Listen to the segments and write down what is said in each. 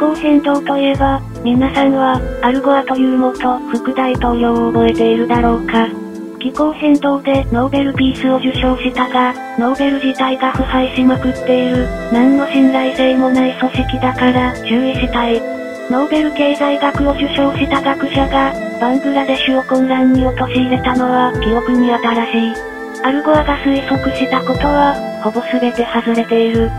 気候変動といえば、皆さんは、アルゴアという元副大統領を覚えているだろうか。気候変動でノーベルピースを受賞したが、ノーベル自体が腐敗しまくっている、何の信頼性もない組織だから注意したい。ノーベル経済学を受賞した学者が、バングラデシュを混乱に陥れたのは記憶に新しい。アルゴアが推測したことは、ほぼ全て外れている。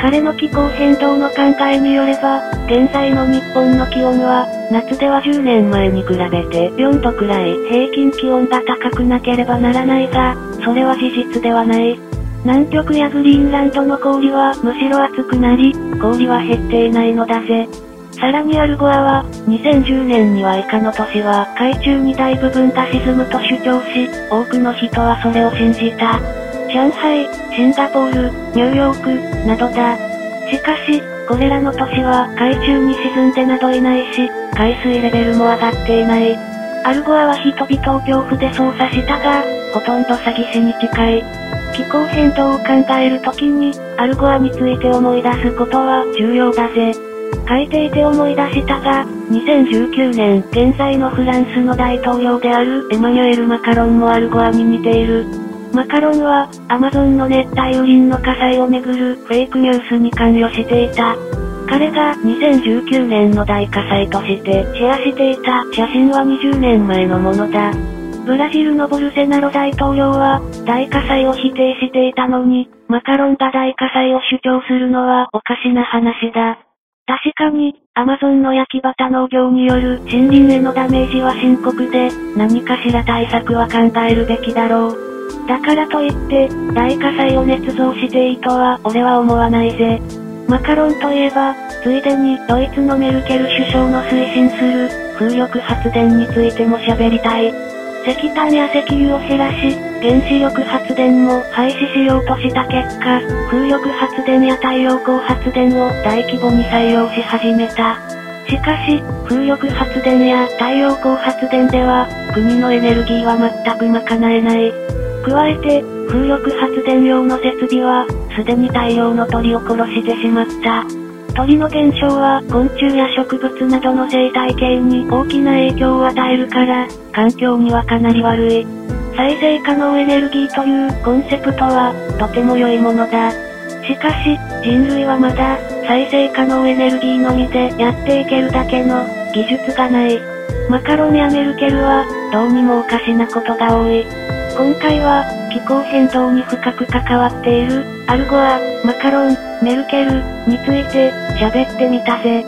彼の気候変動の考えによれば、現在の日本の気温は、夏では10年前に比べて4度くらい平均気温が高くなければならないが、それは事実ではない。南極やグリーンランドの氷はむしろ熱くなり、氷は減っていないのだぜ。さらにアルゴアは、2010年には以下の都市は海中に大部分が沈むと主張し、多くの人はそれを信じた。上海、シンガポール、ニューヨーク、などだ。しかし、これらの都市は海中に沈んでなどいないし、海水レベルも上がっていない。アルゴアは人々を恐怖で操作したが、ほとんど詐欺師に近い。気候変動を考えるときに、アルゴアについて思い出すことは重要だぜ。書いていて思い出したが、2019年、現在のフランスの大統領であるエマニュエル・マカロンもアルゴアに似ている。マカロンは、アマゾンの熱帯雨林の火災をめぐるフェイクニュースに関与していた。彼が2019年の大火災としてシェアしていた写真は20年前のものだ。ブラジルのボルセナロ大統領は大火災を否定していたのに、マカロンが大火災を主張するのはおかしな話だ。確かに、アマゾンの焼き畑農業による森林へのダメージは深刻で、何かしら対策は考えるべきだろう。だからといって、大火災を捏造していいとは俺は思わないぜ。マカロンといえば、ついでにドイツのメルケル首相の推進する風力発電についても喋りたい。石炭や石油を減らし、原子力発電も廃止しようとした結果、風力発電や太陽光発電を大規模に採用し始めた。しかし、風力発電や太陽光発電では、国のエネルギーは全く賄えない。加えて、風力発電用の設備は、すでに大量の鳥を殺してしまった。鳥の減少は昆虫や植物などの生態系に大きな影響を与えるから、環境にはかなり悪い。再生可能エネルギーというコンセプトは、とても良いものだ。しかし、人類はまだ、再生可能エネルギーのみでやっていけるだけの技術がない。マカロンやメルケルは、どうにもおかしなことが多い。今回は、気候変動に深く関わっている、アルゴア、マカロン、メルケル、について、喋ってみたぜ。